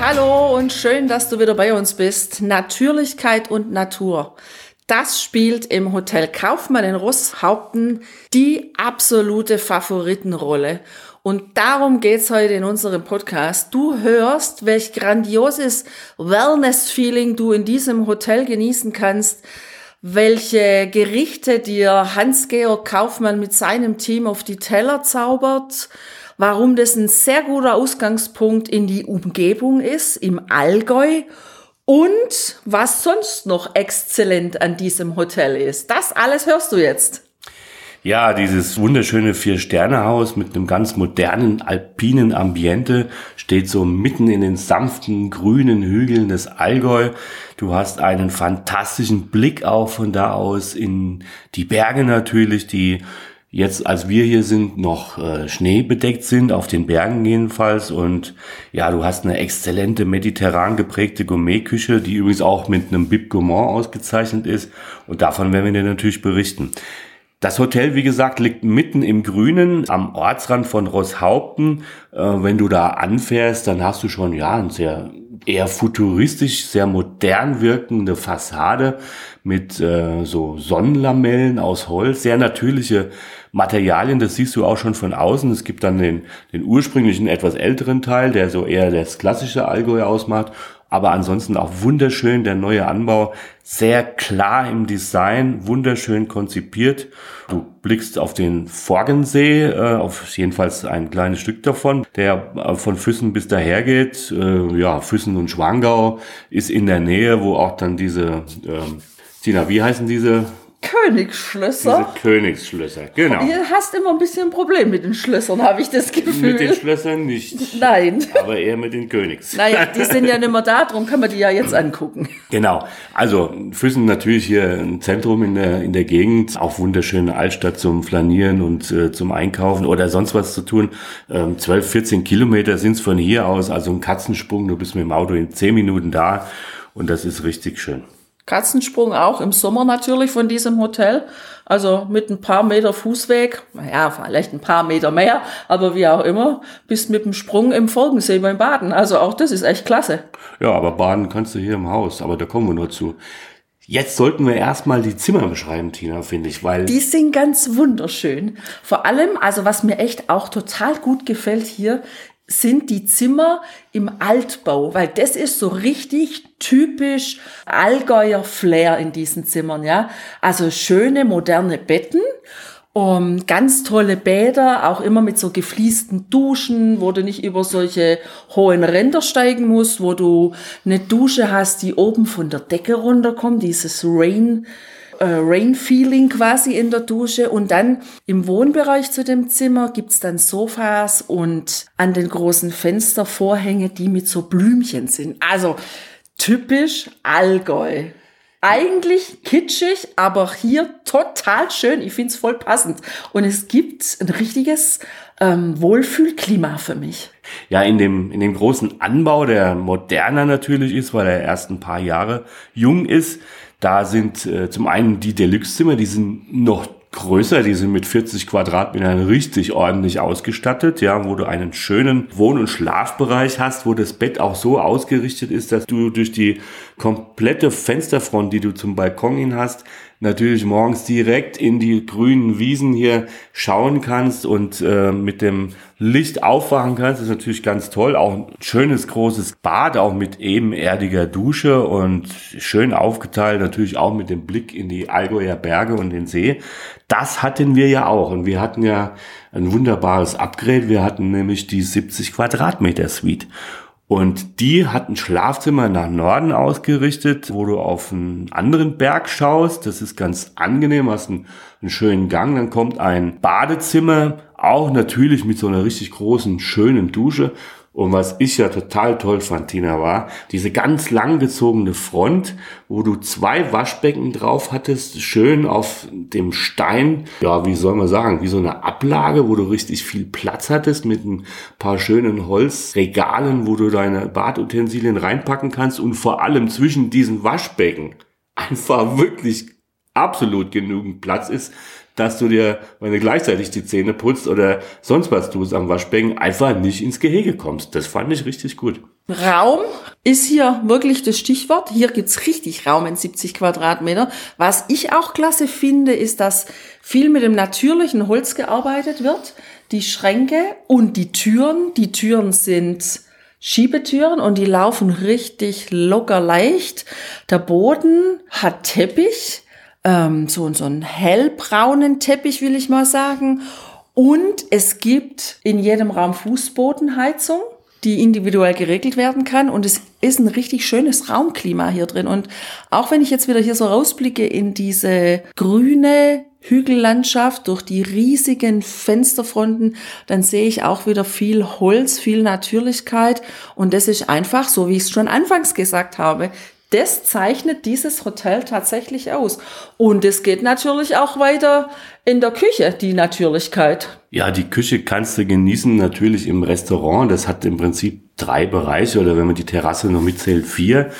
Hallo und schön, dass du wieder bei uns bist. Natürlichkeit und Natur. Das spielt im Hotel Kaufmann in Rosshaupten die absolute Favoritenrolle. Und darum geht's heute in unserem Podcast. Du hörst, welch grandioses Wellness-Feeling du in diesem Hotel genießen kannst, welche Gerichte dir Hans-Georg Kaufmann mit seinem Team auf die Teller zaubert, warum das ein sehr guter Ausgangspunkt in die Umgebung ist, im Allgäu und was sonst noch exzellent an diesem Hotel ist. Das alles hörst du jetzt. Ja, dieses wunderschöne Vier-Sterne-Haus mit einem ganz modernen alpinen Ambiente steht so mitten in den sanften grünen Hügeln des Allgäu. Du hast einen fantastischen Blick auch von da aus in die Berge natürlich, die jetzt, als wir hier sind, noch äh, schneebedeckt sind, auf den Bergen jedenfalls. Und ja, du hast eine exzellente mediterran geprägte Gourmetküche, die übrigens auch mit einem Bib Gourmand ausgezeichnet ist. Und davon werden wir dir natürlich berichten. Das Hotel, wie gesagt, liegt mitten im Grünen am Ortsrand von Rosshaupten. Äh, wenn du da anfährst, dann hast du schon ja ein sehr eher futuristisch, sehr modern wirkende Fassade mit äh, so Sonnenlamellen aus Holz, sehr natürliche Materialien, das siehst du auch schon von außen. Es gibt dann den, den ursprünglichen, etwas älteren Teil, der so eher das klassische Allgäu ausmacht aber ansonsten auch wunderschön der neue Anbau, sehr klar im Design, wunderschön konzipiert. Du blickst auf den Forgensee, äh, auf jedenfalls ein kleines Stück davon, der äh, von Füssen bis daher geht. Äh, ja, Füssen und Schwangau ist in der Nähe, wo auch dann diese, äh, Tina, wie heißen diese Königsschlösser. Diese Königsschlösser, genau. Ihr hast immer ein bisschen ein Problem mit den Schlössern, habe ich das Gefühl. Mit den Schlössern nicht. Nein. Aber eher mit den Königs. Naja, die sind ja nicht mehr da, darum kann man die ja jetzt angucken. Genau. Also Füssen natürlich hier ein Zentrum in der, in der Gegend. Auch wunderschöne Altstadt zum Flanieren und äh, zum Einkaufen oder sonst was zu tun. Ähm, 12, 14 Kilometer sind's von hier aus. Also ein Katzensprung. Du bist mit dem Auto in 10 Minuten da. Und das ist richtig schön. Katzensprung auch im Sommer natürlich von diesem Hotel. Also mit ein paar Meter Fußweg, naja, vielleicht ein paar Meter mehr, aber wie auch immer, bist mit dem Sprung im Folgensee beim Baden. Also auch das ist echt klasse. Ja, aber baden kannst du hier im Haus, aber da kommen wir nur zu. Jetzt sollten wir erstmal die Zimmer beschreiben, Tina, finde ich, weil. Die sind ganz wunderschön. Vor allem, also was mir echt auch total gut gefällt hier, sind die Zimmer im Altbau, weil das ist so richtig typisch Allgäuer Flair in diesen Zimmern, ja. Also schöne moderne Betten, um, ganz tolle Bäder, auch immer mit so gefliesten Duschen, wo du nicht über solche hohen Ränder steigen musst, wo du eine Dusche hast, die oben von der Decke runterkommt, dieses Rain, Rain-Feeling quasi in der Dusche. Und dann im Wohnbereich zu dem Zimmer gibt's dann Sofas und an den großen Fenstervorhänge, die mit so Blümchen sind. Also typisch Allgäu. Eigentlich kitschig, aber hier total schön. Ich find's voll passend. Und es gibt ein richtiges ähm, Wohlfühlklima für mich. Ja, in dem, in dem großen Anbau, der moderner natürlich ist, weil er erst ein paar Jahre jung ist, da sind äh, zum einen die Deluxe-Zimmer, die sind noch größer, die sind mit 40 Quadratmetern richtig ordentlich ausgestattet, ja, wo du einen schönen Wohn- und Schlafbereich hast, wo das Bett auch so ausgerichtet ist, dass du durch die komplette Fensterfront, die du zum Balkon hin hast, natürlich morgens direkt in die grünen Wiesen hier schauen kannst und äh, mit dem Licht aufwachen kannst. Ist natürlich ganz toll. Auch ein schönes großes Bad, auch mit ebenerdiger Dusche und schön aufgeteilt, natürlich auch mit dem Blick in die Allgäuer Berge und den See. Das hatten wir ja auch und wir hatten ja ein wunderbares Upgrade. Wir hatten nämlich die 70 Quadratmeter Suite. Und die hat ein Schlafzimmer nach Norden ausgerichtet, wo du auf einen anderen Berg schaust. Das ist ganz angenehm, hast einen, einen schönen Gang. Dann kommt ein Badezimmer, auch natürlich mit so einer richtig großen, schönen Dusche. Und was ich ja total toll fand, Tina, war diese ganz langgezogene Front, wo du zwei Waschbecken drauf hattest, schön auf dem Stein, ja, wie soll man sagen, wie so eine Ablage, wo du richtig viel Platz hattest mit ein paar schönen Holzregalen, wo du deine Badutensilien reinpacken kannst und vor allem zwischen diesen Waschbecken einfach wirklich absolut genügend Platz ist, dass du dir, wenn du gleichzeitig die Zähne putzt oder sonst was tust am Waschbecken, einfach nicht ins Gehege kommst. Das fand ich richtig gut. Raum ist hier wirklich das Stichwort. Hier gibt's richtig Raum in 70 Quadratmeter. Was ich auch klasse finde, ist, dass viel mit dem natürlichen Holz gearbeitet wird. Die Schränke und die Türen. Die Türen sind Schiebetüren und die laufen richtig locker leicht. Der Boden hat Teppich ähm, so, so einen hellbraunen Teppich, will ich mal sagen. Und es gibt in jedem Raum Fußbodenheizung, die individuell geregelt werden kann. Und es ist ein richtig schönes Raumklima hier drin. Und auch wenn ich jetzt wieder hier so rausblicke in diese grüne Hügellandschaft durch die riesigen Fensterfronten, dann sehe ich auch wieder viel Holz, viel Natürlichkeit. Und das ist einfach, so wie ich es schon anfangs gesagt habe, das zeichnet dieses Hotel tatsächlich aus. Und es geht natürlich auch weiter in der Küche, die Natürlichkeit. Ja, die Küche kannst du genießen natürlich im Restaurant. Das hat im Prinzip drei Bereiche oder wenn man die Terrasse noch mitzählt, vier.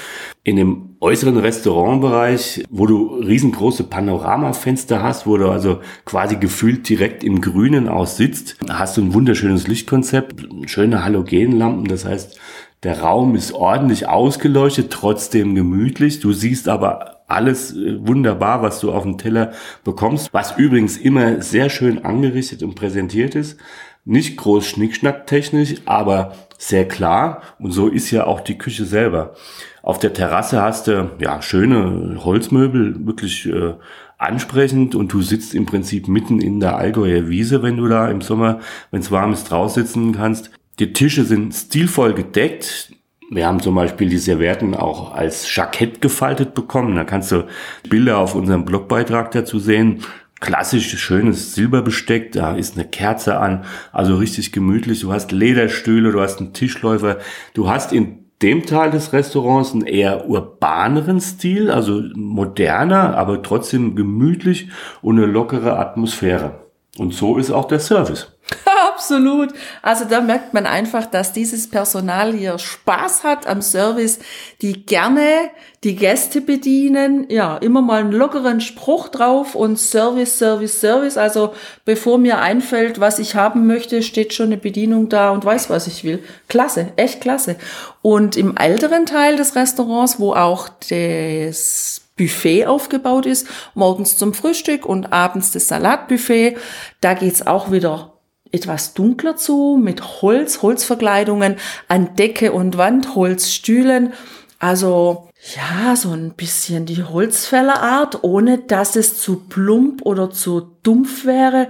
In dem äußeren Restaurantbereich, wo du riesengroße Panoramafenster hast, wo du also quasi gefühlt direkt im Grünen aussitzt, hast du ein wunderschönes Lichtkonzept, schöne Halogenlampen. Das heißt, der Raum ist ordentlich ausgeleuchtet, trotzdem gemütlich. Du siehst aber alles äh, wunderbar, was du auf dem Teller bekommst, was übrigens immer sehr schön angerichtet und präsentiert ist. Nicht groß schnickschnacktechnisch, aber sehr klar. Und so ist ja auch die Küche selber. Auf der Terrasse hast du ja schöne Holzmöbel, wirklich äh, ansprechend und du sitzt im Prinzip mitten in der Allgäuer Wiese, wenn du da im Sommer, wenn es warm ist, draußen sitzen kannst. Die Tische sind stilvoll gedeckt. Wir haben zum Beispiel die Servietten auch als Jackett gefaltet bekommen. Da kannst du Bilder auf unserem Blogbeitrag dazu sehen. Klassisch schönes Silberbesteck, da ist eine Kerze an, also richtig gemütlich. Du hast Lederstühle, du hast einen Tischläufer. Du hast in dem Teil des Restaurants einen eher urbaneren Stil, also moderner, aber trotzdem gemütlich und eine lockere Atmosphäre. Und so ist auch der Service. Absolut. Also da merkt man einfach, dass dieses Personal hier Spaß hat am Service, die gerne die Gäste bedienen. Ja, immer mal einen lockeren Spruch drauf und Service, Service, Service. Also bevor mir einfällt, was ich haben möchte, steht schon eine Bedienung da und weiß, was ich will. Klasse, echt klasse. Und im älteren Teil des Restaurants, wo auch das Buffet aufgebaut ist, morgens zum Frühstück und abends das Salatbuffet. Da geht's auch wieder etwas dunkler zu, mit Holz, Holzverkleidungen an Decke und Wand, Holzstühlen. Also ja, so ein bisschen die Holzfällerart, ohne dass es zu plump oder zu dumpf wäre.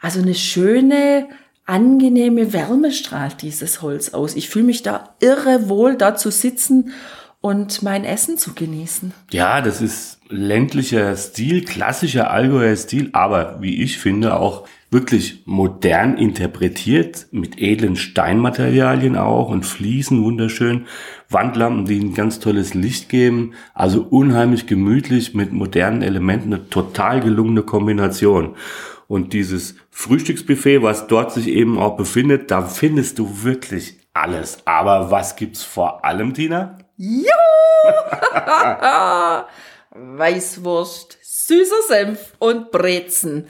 Also eine schöne, angenehme Wärme strahlt dieses Holz aus. Ich fühle mich da irre wohl, da zu sitzen und mein Essen zu genießen. Ja, das ist ländlicher Stil, klassischer Allgäuer Stil, aber wie ich finde auch wirklich modern interpretiert, mit edlen Steinmaterialien auch und Fliesen wunderschön, Wandlampen, die ein ganz tolles Licht geben, also unheimlich gemütlich mit modernen Elementen, eine total gelungene Kombination. Und dieses Frühstücksbuffet, was dort sich eben auch befindet, da findest du wirklich alles. Aber was gibt's vor allem, Tina? Juhu! Weißwurst, süßer Senf und Brezen.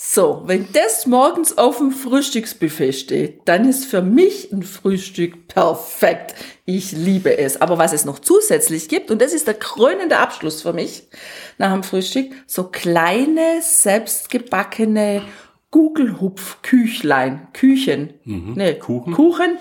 So, wenn das morgens auf dem Frühstücksbuffet steht, dann ist für mich ein Frühstück perfekt. Ich liebe es. Aber was es noch zusätzlich gibt, und das ist der krönende Abschluss für mich nach dem Frühstück, so kleine, selbstgebackene Gugelhupf-Küchlein, Küchen. Mhm. Nee, Kuchen. Kuchen.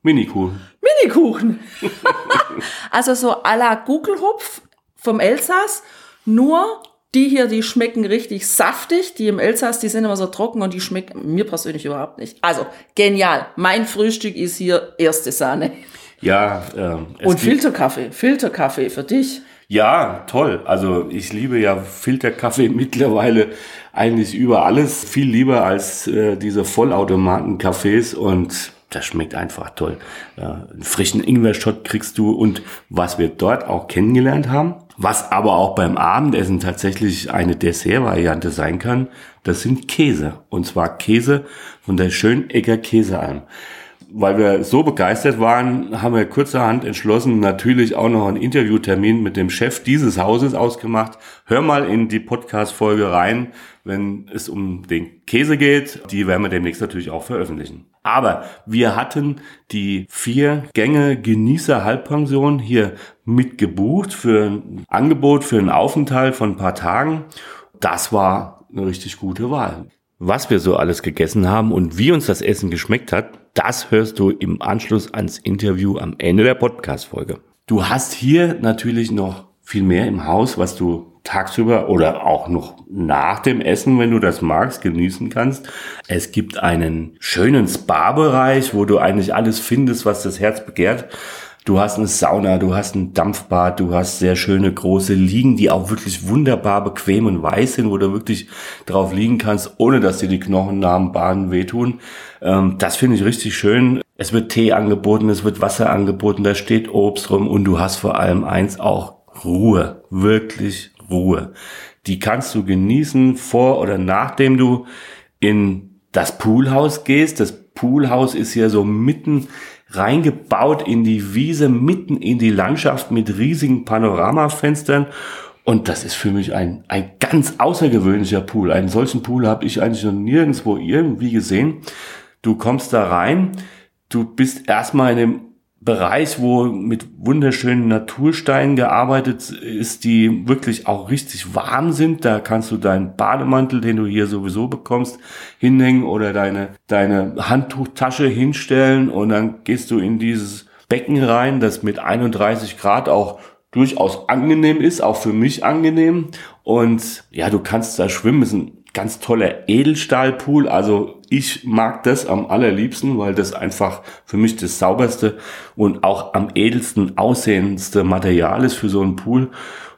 Minikuchen. Minikuchen. also so à la Gugelhupf vom Elsass, nur die hier, die schmecken richtig saftig. Die im Elsass, die sind immer so trocken und die schmecken mir persönlich überhaupt nicht. Also genial. Mein Frühstück ist hier erste Sahne. Ja. Äh, und Filterkaffee. Filterkaffee für dich. Ja, toll. Also ich liebe ja Filterkaffee mittlerweile eigentlich über alles. Viel lieber als äh, diese Vollautomaten-Cafés und das schmeckt einfach toll. Äh, einen frischen Ingwer-Shot kriegst du und was wir dort auch kennengelernt haben, was aber auch beim Abendessen tatsächlich eine Dessertvariante sein kann, das sind Käse. Und zwar Käse von der Schönegger Käsealm weil wir so begeistert waren, haben wir kurzerhand entschlossen, natürlich auch noch einen Interviewtermin mit dem Chef dieses Hauses ausgemacht. Hör mal in die Podcast-Folge rein, wenn es um den Käse geht. Die werden wir demnächst natürlich auch veröffentlichen. Aber wir hatten die vier Gänge Genießer Halbpension hier mitgebucht für ein Angebot, für einen Aufenthalt von ein paar Tagen. Das war eine richtig gute Wahl. Was wir so alles gegessen haben und wie uns das Essen geschmeckt hat, das hörst du im Anschluss ans Interview am Ende der Podcast-Folge. Du hast hier natürlich noch viel mehr im Haus, was du tagsüber oder auch noch nach dem Essen, wenn du das magst, genießen kannst. Es gibt einen schönen Spa-Bereich, wo du eigentlich alles findest, was das Herz begehrt. Du hast eine Sauna, du hast ein Dampfbad, du hast sehr schöne große Liegen, die auch wirklich wunderbar bequem und weiß sind, wo du wirklich drauf liegen kannst, ohne dass dir die Knochen nach dem Baden wehtun. Ähm, das finde ich richtig schön. Es wird Tee angeboten, es wird Wasser angeboten, da steht Obst rum und du hast vor allem eins auch Ruhe, wirklich Ruhe. Die kannst du genießen vor oder nachdem du in das Poolhaus gehst. Das Poolhaus ist ja so mitten reingebaut in die Wiese, mitten in die Landschaft mit riesigen Panoramafenstern. Und das ist für mich ein, ein ganz außergewöhnlicher Pool. Einen solchen Pool habe ich eigentlich noch nirgendwo irgendwie gesehen. Du kommst da rein, du bist erstmal in einem Bereich, wo mit wunderschönen Natursteinen gearbeitet ist, die wirklich auch richtig warm sind. Da kannst du deinen Bademantel, den du hier sowieso bekommst, hinhängen oder deine, deine Handtuchtasche hinstellen und dann gehst du in dieses Becken rein, das mit 31 Grad auch durchaus angenehm ist, auch für mich angenehm. Und ja, du kannst da schwimmen. Ist ein ganz toller Edelstahlpool. Also ich mag das am allerliebsten, weil das einfach für mich das sauberste und auch am edelsten aussehendste Material ist für so einen Pool.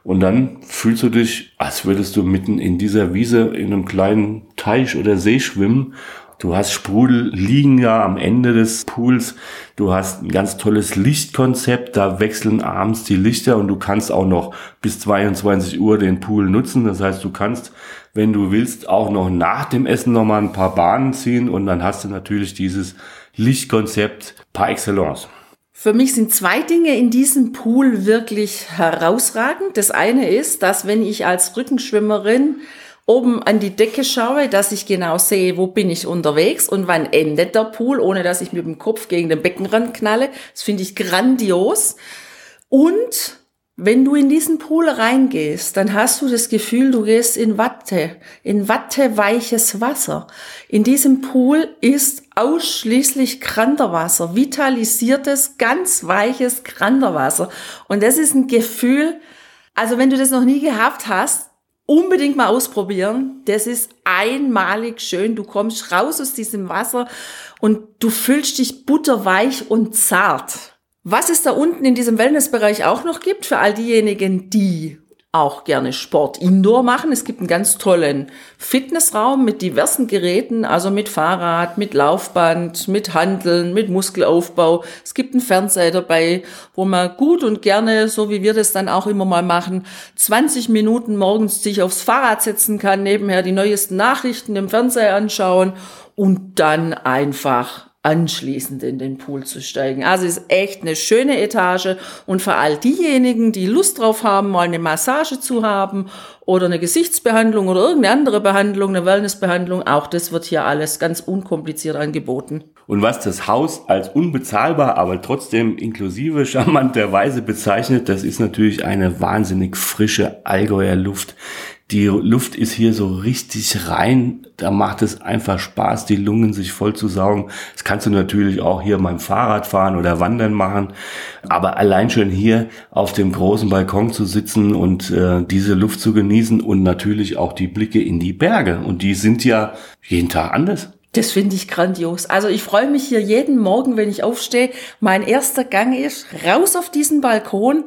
Und dann fühlst du dich, als würdest du mitten in dieser Wiese in einem kleinen Teich oder See schwimmen Du hast Sprudel liegen ja am Ende des Pools. Du hast ein ganz tolles Lichtkonzept. Da wechseln abends die Lichter und du kannst auch noch bis 22 Uhr den Pool nutzen. Das heißt, du kannst, wenn du willst, auch noch nach dem Essen noch mal ein paar Bahnen ziehen und dann hast du natürlich dieses Lichtkonzept par excellence. Für mich sind zwei Dinge in diesem Pool wirklich herausragend. Das eine ist, dass wenn ich als Rückenschwimmerin oben an die Decke schaue, dass ich genau sehe, wo bin ich unterwegs und wann endet der Pool, ohne dass ich mit dem Kopf gegen den Beckenrand knalle. Das finde ich grandios. Und wenn du in diesen Pool reingehst, dann hast du das Gefühl, du gehst in Watte, in watteweiches Wasser. In diesem Pool ist ausschließlich Kranderwasser, vitalisiertes, ganz weiches Kranderwasser. Und das ist ein Gefühl, also wenn du das noch nie gehabt hast, unbedingt mal ausprobieren. Das ist einmalig schön. Du kommst raus aus diesem Wasser und du fühlst dich butterweich und zart. Was es da unten in diesem Wellnessbereich auch noch gibt, für all diejenigen, die auch gerne Sport indoor machen. Es gibt einen ganz tollen Fitnessraum mit diversen Geräten, also mit Fahrrad, mit Laufband, mit Handeln, mit Muskelaufbau. Es gibt einen Fernseher dabei, wo man gut und gerne, so wie wir das dann auch immer mal machen, 20 Minuten morgens sich aufs Fahrrad setzen kann, nebenher die neuesten Nachrichten im Fernseher anschauen und dann einfach anschließend in den Pool zu steigen. Also ist echt eine schöne Etage und für all diejenigen, die Lust drauf haben, mal eine Massage zu haben oder eine Gesichtsbehandlung oder irgendeine andere Behandlung, eine Wellnessbehandlung, auch das wird hier alles ganz unkompliziert angeboten. Und was das Haus als unbezahlbar, aber trotzdem inklusive charmanterweise bezeichnet, das ist natürlich eine wahnsinnig frische Allgäuer Luft, die Luft ist hier so richtig rein. Da macht es einfach Spaß, die Lungen sich voll zu saugen. Das kannst du natürlich auch hier beim Fahrrad fahren oder Wandern machen. Aber allein schon hier auf dem großen Balkon zu sitzen und äh, diese Luft zu genießen und natürlich auch die Blicke in die Berge. Und die sind ja jeden Tag anders. Das finde ich grandios. Also ich freue mich hier jeden Morgen, wenn ich aufstehe. Mein erster Gang ist raus auf diesen Balkon,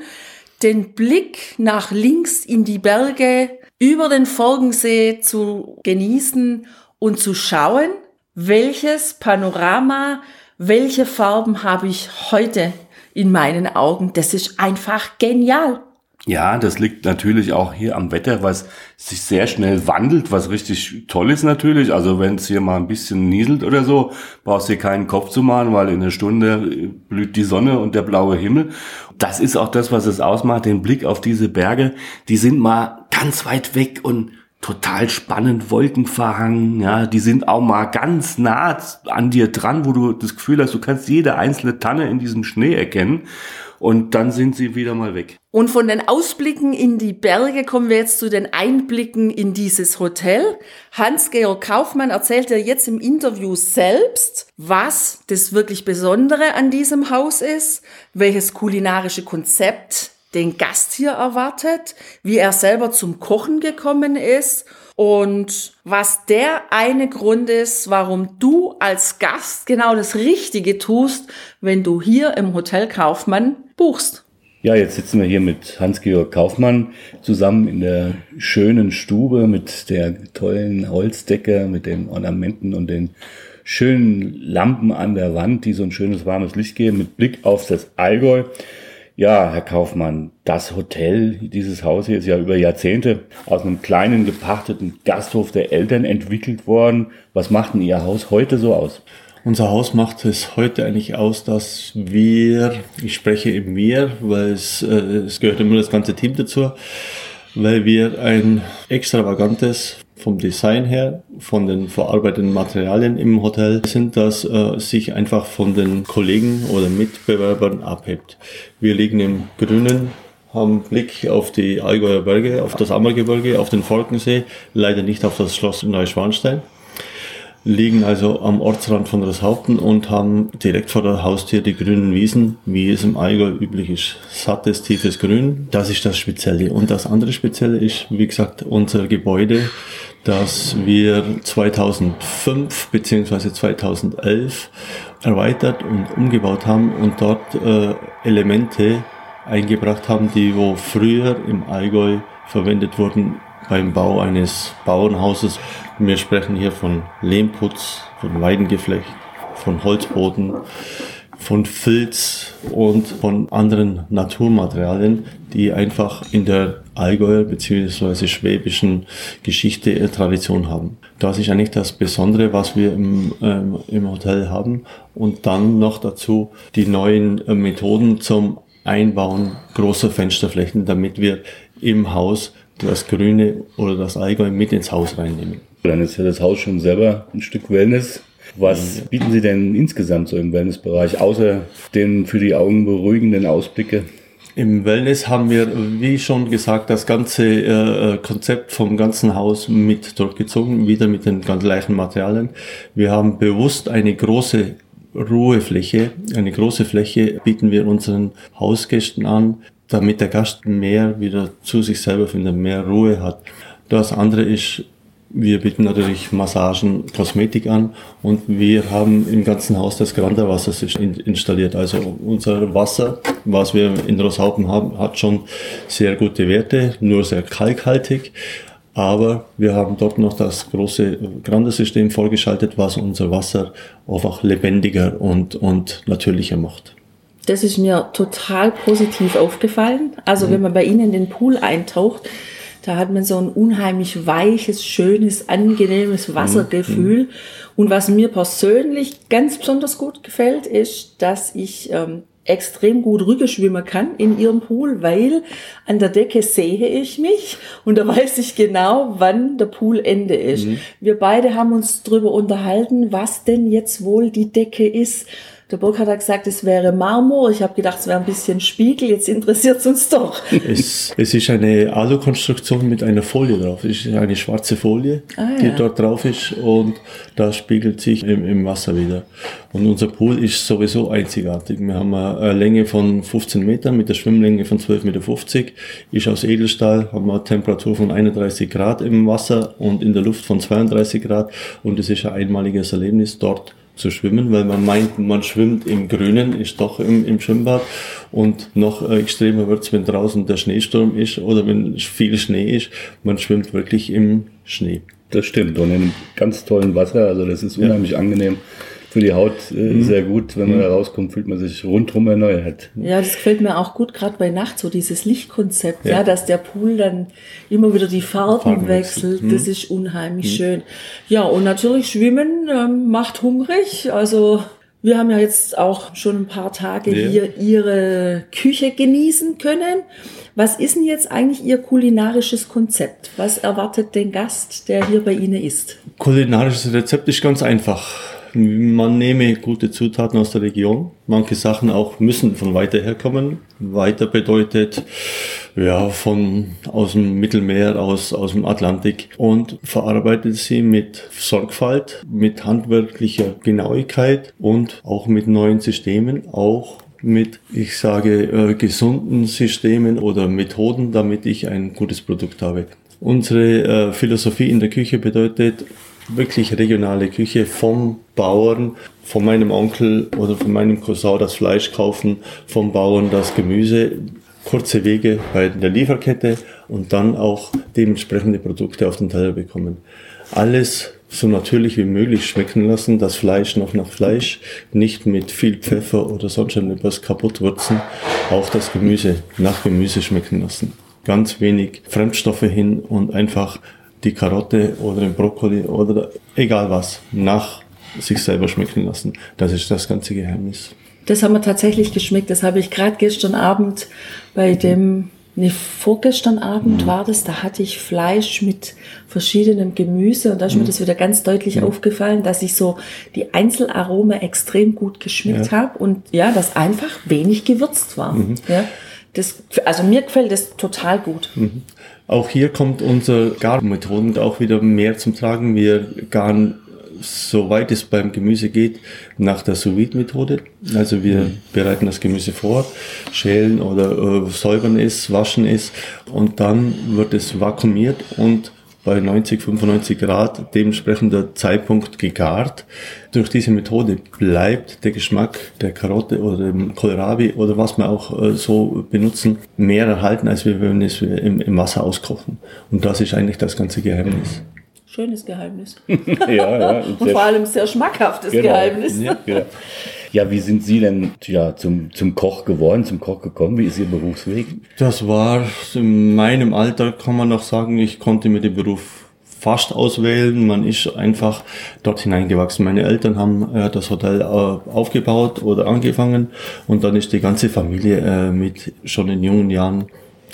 den Blick nach links in die Berge, über den Folgensee zu genießen und zu schauen, welches Panorama welche Farben habe ich heute in meinen Augen? Das ist einfach genial. Ja, das liegt natürlich auch hier am Wetter, was sich sehr schnell wandelt, was richtig toll ist natürlich. Also wenn es hier mal ein bisschen nieselt oder so, brauchst du dir keinen Kopf zu machen, weil in einer Stunde blüht die Sonne und der blaue Himmel. Das ist auch das, was es ausmacht, den Blick auf diese Berge. Die sind mal ganz weit weg und total spannend, wolkenverhangen, ja, die sind auch mal ganz nah an dir dran, wo du das Gefühl hast, du kannst jede einzelne Tanne in diesem Schnee erkennen und dann sind sie wieder mal weg. Und von den Ausblicken in die Berge kommen wir jetzt zu den Einblicken in dieses Hotel. Hans-Georg Kaufmann erzählt ja jetzt im Interview selbst, was das wirklich Besondere an diesem Haus ist, welches kulinarische Konzept den Gast hier erwartet, wie er selber zum Kochen gekommen ist und was der eine Grund ist, warum du als Gast genau das Richtige tust, wenn du hier im Hotel Kaufmann buchst. Ja, jetzt sitzen wir hier mit Hans-Georg Kaufmann zusammen in der schönen Stube mit der tollen Holzdecke, mit den Ornamenten und den schönen Lampen an der Wand, die so ein schönes warmes Licht geben, mit Blick auf das Allgäu. Ja, Herr Kaufmann, das Hotel, dieses Haus hier ist ja über Jahrzehnte aus einem kleinen gepachteten Gasthof der Eltern entwickelt worden. Was macht denn Ihr Haus heute so aus? Unser Haus macht es heute eigentlich aus, dass wir, ich spreche im Wir, weil es, äh, es gehört immer das ganze Team dazu, weil wir ein extravagantes vom Design her, von den verarbeiteten Materialien im Hotel sind, das äh, sich einfach von den Kollegen oder Mitbewerbern abhebt. Wir liegen im Grünen, haben Blick auf die Allgäuer Berge, auf das Ammergebirge, auf den Falkensee, leider nicht auf das Schloss Neuschwanstein liegen also am Ortsrand von Rosshaupten und haben direkt vor der Haustür die grünen Wiesen, wie es im Allgäu üblich ist. Sattes, tiefes Grün, das ist das Spezielle. Und das andere Spezielle ist, wie gesagt, unser Gebäude, das wir 2005 bzw. 2011 erweitert und umgebaut haben und dort äh, Elemente eingebracht haben, die wo früher im Allgäu verwendet wurden beim Bau eines Bauernhauses. Wir sprechen hier von Lehmputz, von Weidengeflecht, von Holzboden, von Filz und von anderen Naturmaterialien, die einfach in der Allgäuer bzw. schwäbischen Geschichte äh, Tradition haben. Das ist eigentlich das Besondere, was wir im, ähm, im Hotel haben. Und dann noch dazu die neuen äh, Methoden zum Einbauen großer Fensterflächen, damit wir im Haus das Grüne oder das Allgäu mit ins Haus reinnehmen. Dann ist ja das Haus schon selber ein Stück Wellness. Was bieten Sie denn insgesamt so im Wellnessbereich, außer den für die Augen beruhigenden Ausblicke? Im Wellness haben wir, wie schon gesagt, das ganze äh, Konzept vom ganzen Haus mit durchgezogen, wieder mit den ganz gleichen Materialien. Wir haben bewusst eine große Ruhefläche, eine große Fläche bieten wir unseren Hausgästen an, damit der Gast mehr wieder zu sich selber findet, mehr Ruhe hat. Das andere ist wir bieten natürlich Massagen, Kosmetik an und wir haben im ganzen Haus das Granderwasser installiert. Also unser Wasser, was wir in Roshaupen haben, hat schon sehr gute Werte, nur sehr kalkhaltig. Aber wir haben dort noch das große Grandesystem vorgeschaltet, was unser Wasser einfach lebendiger und, und natürlicher macht. Das ist mir total positiv aufgefallen. Also mhm. wenn man bei Ihnen in den Pool eintaucht, da hat man so ein unheimlich weiches, schönes, angenehmes Wassergefühl. Mhm. Und was mir persönlich ganz besonders gut gefällt, ist, dass ich ähm, extrem gut Rüge schwimmen kann in ihrem Pool, weil an der Decke sehe ich mich und da weiß ich genau, wann der Poolende ist. Mhm. Wir beide haben uns darüber unterhalten, was denn jetzt wohl die Decke ist. Der Burkhardt hat gesagt, es wäre Marmor. Ich habe gedacht, es wäre ein bisschen Spiegel. Jetzt interessiert es uns doch. Es, es ist eine Alukonstruktion mit einer Folie drauf. Es ist eine schwarze Folie, ah, die ja. dort drauf ist und das spiegelt sich im, im, Wasser wieder. Und unser Pool ist sowieso einzigartig. Wir haben eine Länge von 15 Metern mit der Schwimmlänge von 12,50 Meter. Ist aus Edelstahl, haben eine Temperatur von 31 Grad im Wasser und in der Luft von 32 Grad. Und es ist ein einmaliges Erlebnis dort zu schwimmen, weil man meint, man schwimmt im Grünen, ist doch im, im Schwimmbad. Und noch extremer wird's, wenn draußen der Schneesturm ist oder wenn viel Schnee ist. Man schwimmt wirklich im Schnee. Das stimmt. Und in einem ganz tollen Wasser. Also das ist unheimlich ja. angenehm für die Haut äh, mhm. sehr gut. Wenn man da rauskommt, fühlt man sich rundherum erneuert. Ja, das gefällt mir auch gut, gerade bei Nacht, so dieses Lichtkonzept, ja. ja. dass der Pool dann immer wieder die Farben, Farben wechselt. Mhm. Das ist unheimlich mhm. schön. Ja, und natürlich Schwimmen ähm, macht hungrig. Also wir haben ja jetzt auch schon ein paar Tage ja. hier Ihre Küche genießen können. Was ist denn jetzt eigentlich Ihr kulinarisches Konzept? Was erwartet den Gast, der hier bei Ihnen ist? Kulinarisches Rezept ist ganz einfach. Man nehme gute Zutaten aus der Region. Manche Sachen auch müssen von weiter herkommen. Weiter bedeutet, ja, von, aus dem Mittelmeer, aus, aus dem Atlantik und verarbeitet sie mit Sorgfalt, mit handwerklicher Genauigkeit und auch mit neuen Systemen, auch mit, ich sage, äh, gesunden Systemen oder Methoden, damit ich ein gutes Produkt habe. Unsere äh, Philosophie in der Küche bedeutet wirklich regionale Küche vom Bauern, von meinem Onkel oder von meinem Cousin das Fleisch kaufen, vom Bauern das Gemüse, kurze Wege bei der Lieferkette und dann auch dementsprechende Produkte auf den Teller bekommen. Alles so natürlich wie möglich schmecken lassen, das Fleisch noch nach Fleisch, nicht mit viel Pfeffer oder sonst etwas kaputt würzen, auch das Gemüse nach Gemüse schmecken lassen. Ganz wenig Fremdstoffe hin und einfach die Karotte oder den Brokkoli oder egal was nach sich selber schmecken lassen. Das ist das ganze Geheimnis. Das haben wir tatsächlich geschmeckt. Das habe ich gerade gestern Abend bei dem, nee, vorgestern Abend mhm. war das, da hatte ich Fleisch mit verschiedenem Gemüse und da ist mhm. mir das wieder ganz deutlich mhm. aufgefallen, dass ich so die Einzelarome extrem gut geschmeckt ja. habe und ja, das einfach wenig gewürzt war. Mhm. Ja, das, also mir gefällt das total gut. Auch hier kommt unsere Garmethode auch wieder mehr zum Tragen. Wir garen soweit es beim Gemüse geht, nach der sous methode Also wir mhm. bereiten das Gemüse vor, schälen oder äh, säubern es, waschen es und dann wird es vakuumiert und bei 90, 95 Grad dementsprechender Zeitpunkt gegart. Durch diese Methode bleibt der Geschmack der Karotte oder dem Kohlrabi oder was wir auch äh, so benutzen, mehr erhalten, als wir, wenn wir es im, im Wasser auskochen. Und das ist eigentlich das ganze Geheimnis schönes Geheimnis. ja, ja. Und vor allem sehr schmackhaftes genau. Geheimnis. Ja, genau. Ja, wie sind Sie denn ja, zum, zum Koch geworden, zum Koch gekommen? Wie ist Ihr Berufsweg? Das war in meinem Alter, kann man noch sagen, ich konnte mir den Beruf fast auswählen. Man ist einfach dort hineingewachsen. Meine Eltern haben äh, das Hotel äh, aufgebaut oder angefangen und dann ist die ganze Familie äh, mit schon in jungen Jahren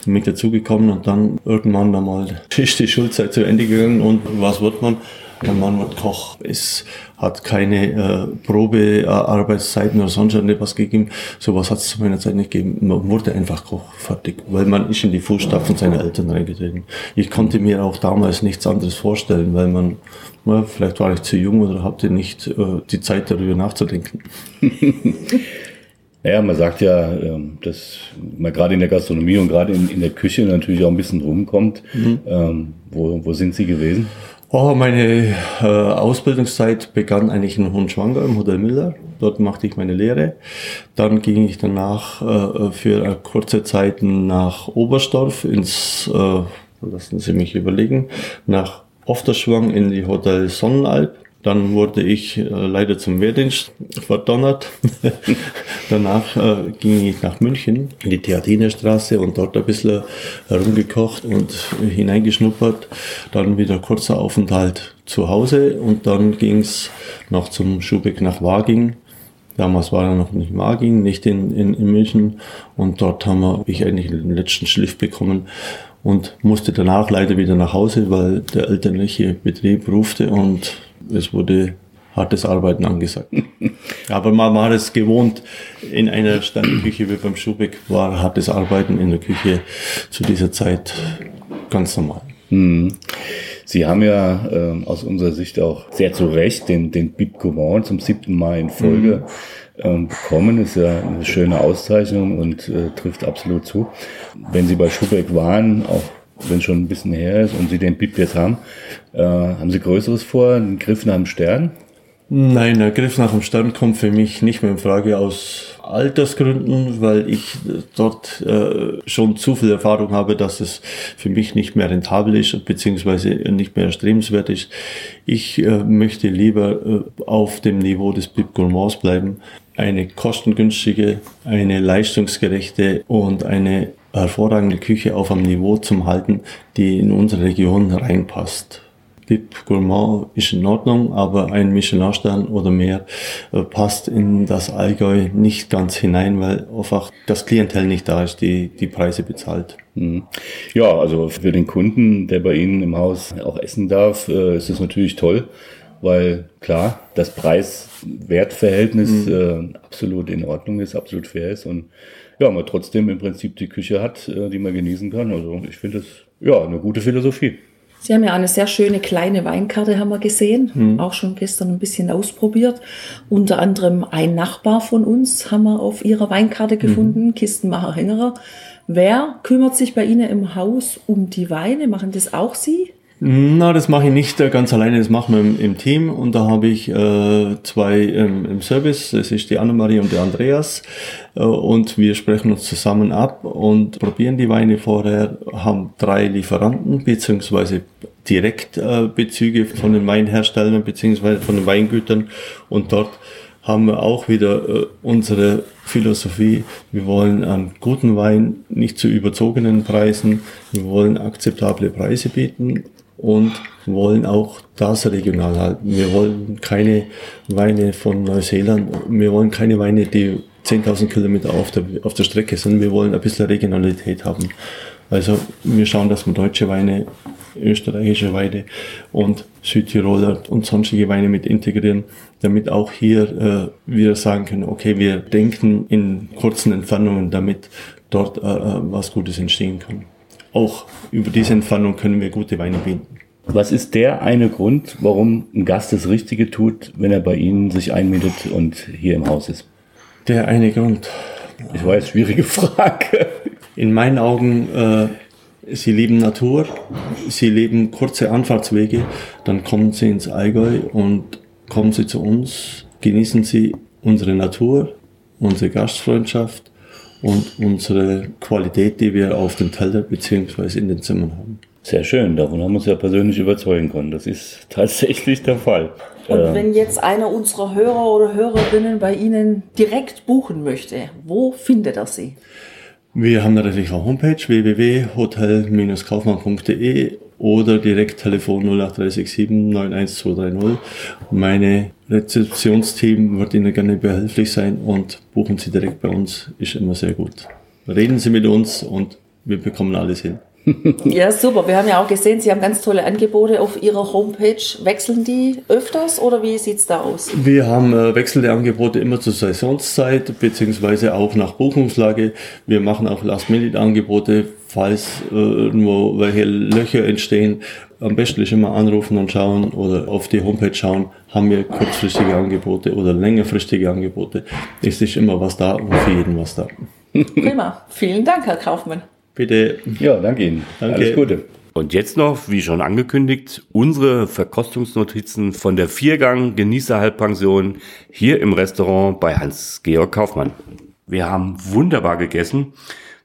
mit dazugekommen und dann irgendwann einmal ist die Schulzeit zu Ende gegangen und was wird man? Der Mann wird Koch. Es hat keine äh, Probearbeitszeiten oder sonst etwas gegeben. Sowas hat es zu meiner Zeit nicht gegeben. Man wurde einfach Koch, fertig. Weil man ist in die Fußstapfen seiner Eltern reingetreten. Ich konnte mir auch damals nichts anderes vorstellen, weil man, na, vielleicht war ich zu jung oder hatte nicht äh, die Zeit darüber nachzudenken. Naja, man sagt ja, ähm, dass man gerade in der Gastronomie und gerade in, in, der Küche natürlich auch ein bisschen rumkommt. Mhm. Ähm, wo, wo sind Sie gewesen? Oh, meine äh, Ausbildungszeit begann eigentlich in Hohenschwanger im Hotel Müller. Dort machte ich meine Lehre. Dann ging ich danach äh, für eine kurze Zeit nach Oberstdorf ins, äh, lassen Sie mich überlegen, nach Ofterschwang in die Hotel Sonnenalb. Dann wurde ich äh, leider zum Wehrdienst verdonnert. Danach äh, ging ich nach München in die Theatinerstraße und dort ein bisschen herumgekocht und hineingeschnuppert. Dann wieder kurzer Aufenthalt zu Hause und dann ging's noch zum Schubeck nach Waging. Damals war er noch nicht Waging, nicht in, in, in München. Und dort haben wir, ich eigentlich den letzten Schliff bekommen und musste danach leider wieder nach Hause, weil der elterliche Betrieb rufte und es wurde hartes Arbeiten angesagt. Aber man war es gewohnt, in einer Sterneküche wie beim Schubeck war hartes Arbeiten in der Küche zu dieser Zeit ganz normal. Mhm. Sie haben ja äh, aus unserer Sicht auch sehr zu Recht den, den Bib Gourmand zum siebten Mal in Folge mhm. ähm, bekommen. Ist ja eine schöne Auszeichnung und äh, trifft absolut zu. Wenn Sie bei Schubeck waren, auch wenn es schon ein bisschen her ist und Sie den Bib jetzt haben, äh, haben Sie Größeres vor, einen Griff nach dem Stern? Nein, der Griff nach dem Stern kommt für mich nicht mehr in Frage aus Altersgründen, weil ich dort äh, schon zu viel Erfahrung habe, dass es für mich nicht mehr rentabel ist, beziehungsweise nicht mehr erstrebenswert ist. Ich äh, möchte lieber äh, auf dem Niveau des Bib Gourmands bleiben. Eine kostengünstige, eine leistungsgerechte und eine hervorragende Küche auf einem Niveau zum Halten, die in unsere Region reinpasst. Bib Gourmand ist in Ordnung, aber ein Michelin-Stern oder mehr äh, passt in das Allgäu nicht ganz hinein, weil einfach das Klientel nicht da ist, die die Preise bezahlt. Mhm. Ja, also für den Kunden, der bei Ihnen im Haus auch essen darf, äh, ist es natürlich toll, weil klar, das Preis-Wert-Verhältnis mhm. äh, absolut in Ordnung ist, absolut fair ist und ja, man trotzdem im Prinzip die Küche hat, äh, die man genießen kann. Also ich finde es ja eine gute Philosophie. Sie haben ja eine sehr schöne kleine Weinkarte, haben wir gesehen. Hm. Auch schon gestern ein bisschen ausprobiert. Unter anderem ein Nachbar von uns haben wir auf ihrer Weinkarte gefunden, hm. Kistenmacher Hängerer. Wer kümmert sich bei Ihnen im Haus um die Weine? Machen das auch Sie? Na, das mache ich nicht äh, ganz alleine, das machen wir im, Team. Und da habe ich äh, zwei ähm, im Service, das ist die Annemarie und der Andreas. Äh, und wir sprechen uns zusammen ab und probieren die Weine vorher, haben drei Lieferanten beziehungsweise Direktbezüge äh, von den Weinherstellern beziehungsweise von den Weingütern. Und dort haben wir auch wieder äh, unsere Philosophie. Wir wollen einen guten Wein nicht zu überzogenen Preisen. Wir wollen akzeptable Preise bieten und wollen auch das regional halten. Wir wollen keine Weine von Neuseeland, wir wollen keine Weine, die 10.000 Kilometer auf der, auf der Strecke sind. Wir wollen ein bisschen Regionalität haben. Also wir schauen, dass wir deutsche Weine, österreichische Weine und Südtiroler und sonstige Weine mit integrieren, damit auch hier äh, wir sagen können, okay, wir denken in kurzen Entfernungen, damit dort äh, äh was Gutes entstehen kann auch über diese Entfernung können wir gute Weine bieten. Was ist der eine Grund, warum ein Gast das Richtige tut, wenn er bei Ihnen sich einmietet und hier im Haus ist? Der eine Grund. Ich weiß, schwierige Frage. In meinen Augen, äh, Sie lieben Natur, Sie lieben kurze Anfahrtswege, dann kommen Sie ins Allgäu und kommen Sie zu uns, genießen Sie unsere Natur, unsere Gastfreundschaft und unsere Qualität, die wir auf den Teller bzw. in den Zimmern haben. Sehr schön, davon haben wir uns ja persönlich überzeugen können. Das ist tatsächlich der Fall. Und ähm, wenn jetzt einer unserer Hörer oder Hörerinnen bei Ihnen direkt buchen möchte, wo findet er Sie? Wir haben natürlich eine Homepage www.hotel-kaufmann.de oder direkt Telefon 08367 91230. Meine Rezeptionsteam wird Ihnen gerne behilflich sein und buchen Sie direkt bei uns, ist immer sehr gut. Reden Sie mit uns und wir bekommen alles hin. ja, super. Wir haben ja auch gesehen, Sie haben ganz tolle Angebote auf Ihrer Homepage. Wechseln die öfters oder wie sieht es da aus? Wir haben äh, wechselnde Angebote immer zur Saisonszeit, beziehungsweise auch nach Buchungslage. Wir machen auch Last-Minute-Angebote, falls äh, irgendwo welche Löcher entstehen. Am besten ist immer anrufen und schauen oder auf die Homepage schauen, haben wir kurzfristige Angebote oder längerfristige Angebote. Es ist immer was da und für jeden was da. Prima. Vielen Dank, Herr Kaufmann. Bitte. Ja, danke Ihnen. Danke. Alles Gute. Und jetzt noch, wie schon angekündigt, unsere Verkostungsnotizen von der Viergang Genießerhalbpension hier im Restaurant bei Hans-Georg Kaufmann. Wir haben wunderbar gegessen.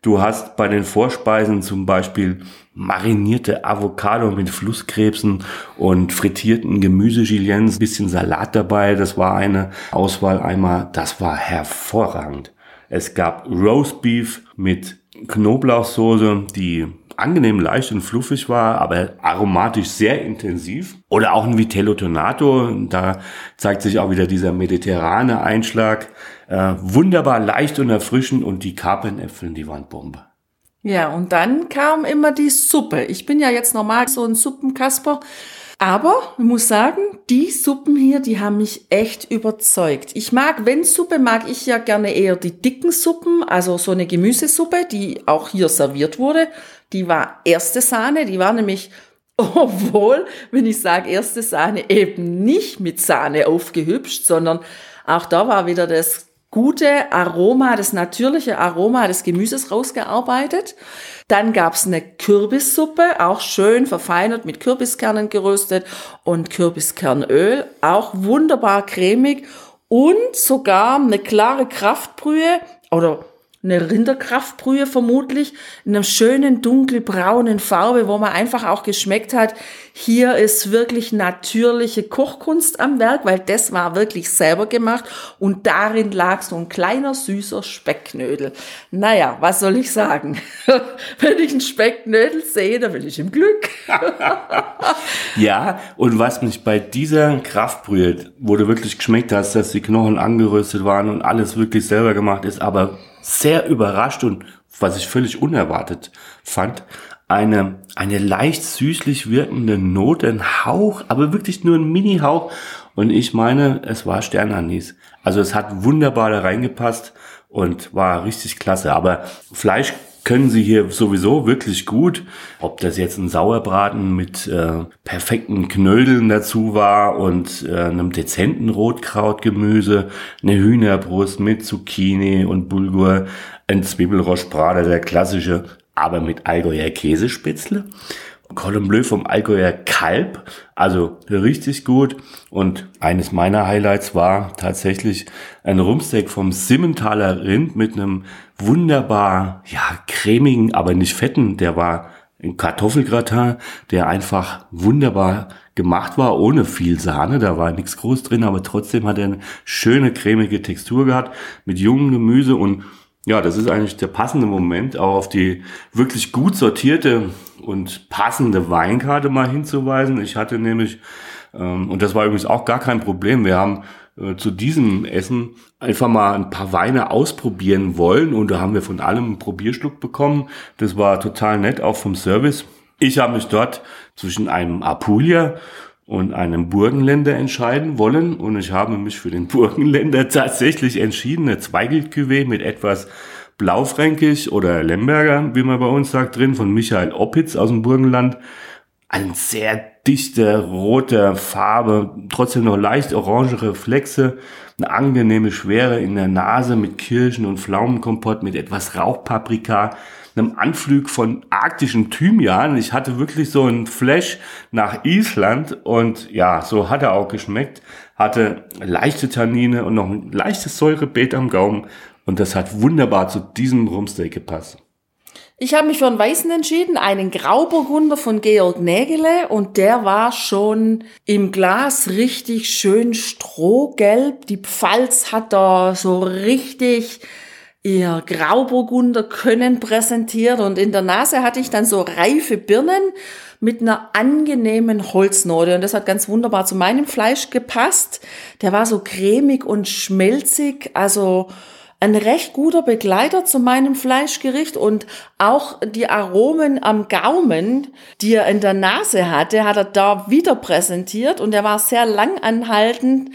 Du hast bei den Vorspeisen zum Beispiel marinierte Avocado mit Flusskrebsen und frittierten Gemüse-Juliens, bisschen Salat dabei. Das war eine Auswahl einmal. Das war hervorragend. Es gab Roastbeef mit Knoblauchsoße, die angenehm leicht und fluffig war, aber aromatisch sehr intensiv. Oder auch ein Vitello Tonato, da zeigt sich auch wieder dieser mediterrane Einschlag. Äh, wunderbar leicht und erfrischend und die Kapernäpfel, die waren Bombe. Ja, und dann kam immer die Suppe. Ich bin ja jetzt normal so ein Suppenkasper. Aber ich muss sagen, die Suppen hier, die haben mich echt überzeugt. Ich mag, wenn Suppe, mag ich ja gerne eher die dicken Suppen, also so eine Gemüsesuppe, die auch hier serviert wurde. Die war erste Sahne, die war nämlich, obwohl, wenn ich sage erste Sahne, eben nicht mit Sahne aufgehübscht, sondern auch da war wieder das gute Aroma, das natürliche Aroma des Gemüses rausgearbeitet. Dann gab's eine Kürbissuppe, auch schön verfeinert mit Kürbiskernen geröstet und Kürbiskernöl, auch wunderbar cremig. und sogar eine klare Kraftbrühe oder eine Rinderkraftbrühe vermutlich, in einer schönen dunkelbraunen Farbe, wo man einfach auch geschmeckt hat, hier ist wirklich natürliche Kochkunst am Werk, weil das war wirklich selber gemacht und darin lag so ein kleiner süßer Specknödel. Naja, was soll ich sagen? Wenn ich einen Specknödel sehe, dann bin ich im Glück. ja, und was mich bei dieser Kraftbrühe, wo du wirklich geschmeckt hast, dass die Knochen angeröstet waren und alles wirklich selber gemacht ist, aber sehr überrascht und was ich völlig unerwartet fand, eine, eine leicht süßlich wirkende Note, ein Hauch, aber wirklich nur ein Mini-Hauch. Und ich meine, es war Sternanis. Also es hat wunderbar da reingepasst und war richtig klasse. Aber Fleisch können sie hier sowieso wirklich gut. Ob das jetzt ein Sauerbraten mit äh, perfekten Knödeln dazu war und äh, einem dezenten Rotkrautgemüse, eine Hühnerbrust mit Zucchini und Bulgur, ein Zwiebelroschbrater, der klassische, aber mit Allgäuer Käsespätzle Cordon Bleu vom Allgäuer Kalb, also richtig gut. Und eines meiner Highlights war tatsächlich ein Rumpsteak vom Simmentaler Rind mit einem wunderbar, ja, cremigen, aber nicht fetten. Der war ein Kartoffelgratin, der einfach wunderbar gemacht war, ohne viel Sahne. Da war nichts groß drin, aber trotzdem hat er eine schöne cremige Textur gehabt mit jungem Gemüse und ja, das ist eigentlich der passende Moment, auch auf die wirklich gut sortierte und passende Weinkarte mal hinzuweisen. Ich hatte nämlich, ähm, und das war übrigens auch gar kein Problem, wir haben äh, zu diesem Essen einfach mal ein paar Weine ausprobieren wollen und da haben wir von allem einen Probierschluck bekommen. Das war total nett, auch vom Service. Ich habe mich dort zwischen einem Apulia und einem Burgenländer entscheiden wollen und ich habe mich für den Burgenländer tatsächlich entschieden, eine zweigelt mit etwas Blaufränkisch oder Lemberger, wie man bei uns sagt, drin, von Michael Oppitz aus dem Burgenland. Ein sehr dichte, rote Farbe, trotzdem noch leicht orange Reflexe, eine angenehme Schwere in der Nase mit Kirschen und Pflaumenkompott, mit etwas Rauchpaprika, einem Anflug von arktischem Thymian. Ich hatte wirklich so einen Flash nach Island und ja, so hat er auch geschmeckt. Hatte leichte Tannine und noch ein leichtes Säurebeet am Gaumen und das hat wunderbar zu diesem Rumsteak gepasst. Ich habe mich für einen Weißen entschieden, einen Grauburgunder von Georg Nägele und der war schon im Glas richtig schön strohgelb. Die Pfalz hat da so richtig ihr Grauburgunder können präsentiert und in der Nase hatte ich dann so reife Birnen mit einer angenehmen Holznote und das hat ganz wunderbar zu meinem Fleisch gepasst. Der war so cremig und schmelzig, also ein recht guter Begleiter zu meinem Fleischgericht und auch die Aromen am Gaumen, die er in der Nase hatte, hat er da wieder präsentiert und er war sehr lang anhaltend,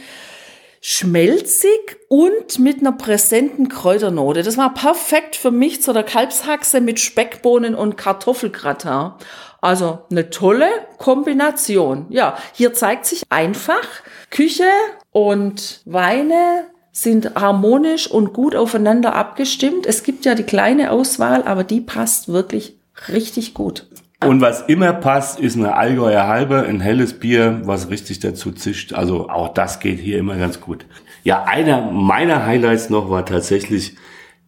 schmelzig und mit einer präsenten Kräuternote. Das war perfekt für mich zu der Kalbshaxe mit Speckbohnen und Kartoffelgratin. Also eine tolle Kombination. Ja, hier zeigt sich einfach Küche und Weine sind harmonisch und gut aufeinander abgestimmt. Es gibt ja die kleine Auswahl, aber die passt wirklich richtig gut. Und was immer passt, ist eine Allgäuer Halbe, ein helles Bier, was richtig dazu zischt. Also auch das geht hier immer ganz gut. Ja, einer meiner Highlights noch war tatsächlich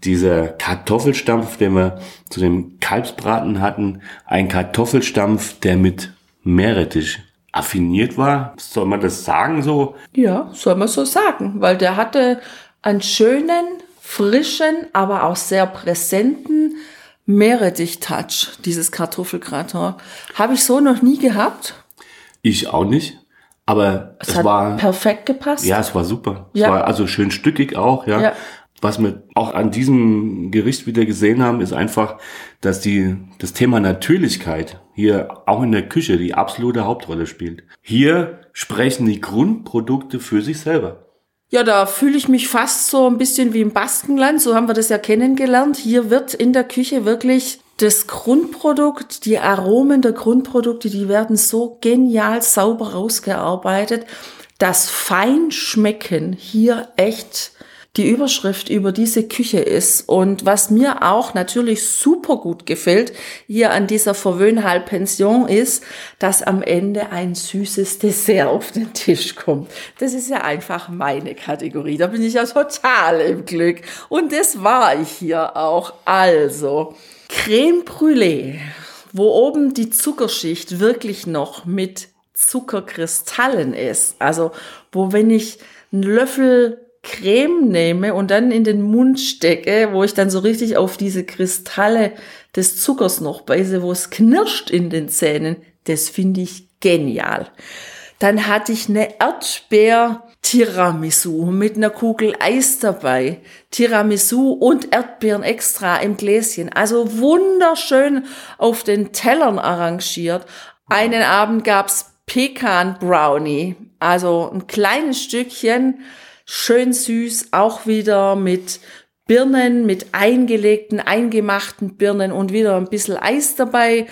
dieser Kartoffelstampf, den wir zu dem Kalbsbraten hatten. Ein Kartoffelstampf, der mit Meerrettich affiniert war. Soll man das sagen so? Ja, soll man so sagen, weil der hatte einen schönen, frischen, aber auch sehr präsenten Meerrettich-Touch, dieses Kartoffelgratin. Habe ich so noch nie gehabt. Ich auch nicht. Aber es, es war perfekt gepasst. Ja, es war super. Ja. Es war also schön stückig auch, ja. ja. Was wir auch an diesem Gericht wieder gesehen haben, ist einfach, dass die, das Thema Natürlichkeit hier auch in der Küche die absolute Hauptrolle spielt. Hier sprechen die Grundprodukte für sich selber. Ja, da fühle ich mich fast so ein bisschen wie im Baskenland. So haben wir das ja kennengelernt. Hier wird in der Küche wirklich das Grundprodukt, die Aromen der Grundprodukte, die werden so genial sauber rausgearbeitet. Das Feinschmecken hier echt die Überschrift über diese Küche ist. Und was mir auch natürlich super gut gefällt hier an dieser Verwöhnhalb-Pension ist, dass am Ende ein süßes Dessert auf den Tisch kommt. Das ist ja einfach meine Kategorie. Da bin ich ja total im Glück. Und das war ich hier auch. Also, Creme Brûlée, wo oben die Zuckerschicht wirklich noch mit Zuckerkristallen ist. Also, wo wenn ich einen Löffel Creme nehme und dann in den Mund stecke, wo ich dann so richtig auf diese Kristalle des Zuckers noch beiße, wo es knirscht in den Zähnen, das finde ich genial. Dann hatte ich eine Erdbeer Tiramisu mit einer Kugel Eis dabei. Tiramisu und Erdbeeren extra im Gläschen. Also wunderschön auf den Tellern arrangiert. Einen Abend gab's Pekan Brownie. Also ein kleines Stückchen schön süß, auch wieder mit Birnen, mit eingelegten, eingemachten Birnen und wieder ein bisschen Eis dabei.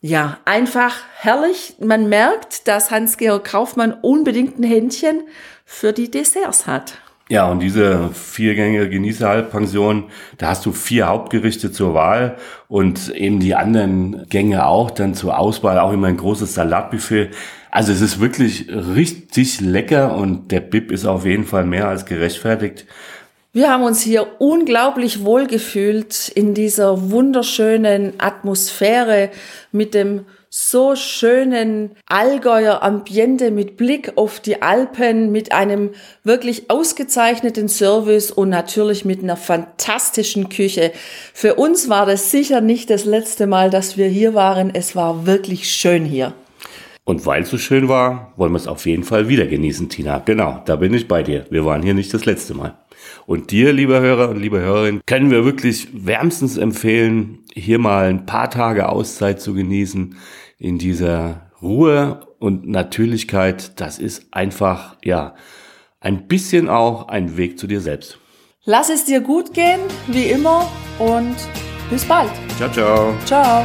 Ja, einfach herrlich. Man merkt, dass Hans-Georg Kaufmann unbedingt ein Händchen für die Desserts hat. Ja, und diese viergängige Genießerhalbpension, da hast du vier Hauptgerichte zur Wahl und eben die anderen Gänge auch dann zur Auswahl, auch immer ein großes Salatbuffet. Also es ist wirklich richtig lecker und der Bib ist auf jeden Fall mehr als gerechtfertigt. Wir haben uns hier unglaublich wohl gefühlt in dieser wunderschönen Atmosphäre mit dem so schönen Allgäuer Ambiente mit Blick auf die Alpen, mit einem wirklich ausgezeichneten Service und natürlich mit einer fantastischen Küche. Für uns war das sicher nicht das letzte Mal, dass wir hier waren. Es war wirklich schön hier. Und weil es so schön war, wollen wir es auf jeden Fall wieder genießen, Tina. Genau, da bin ich bei dir. Wir waren hier nicht das letzte Mal. Und dir, lieber Hörer und liebe Hörerin, können wir wirklich wärmstens empfehlen, hier mal ein paar Tage Auszeit zu genießen in dieser Ruhe und Natürlichkeit, das ist einfach, ja, ein bisschen auch ein Weg zu dir selbst. Lass es dir gut gehen, wie immer, und bis bald. Ciao, ciao. Ciao.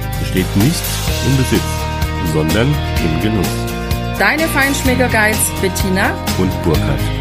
besteht nicht im Besitz, sondern im Genuss. Deine Feinschmecker Guides Bettina und Burkhard.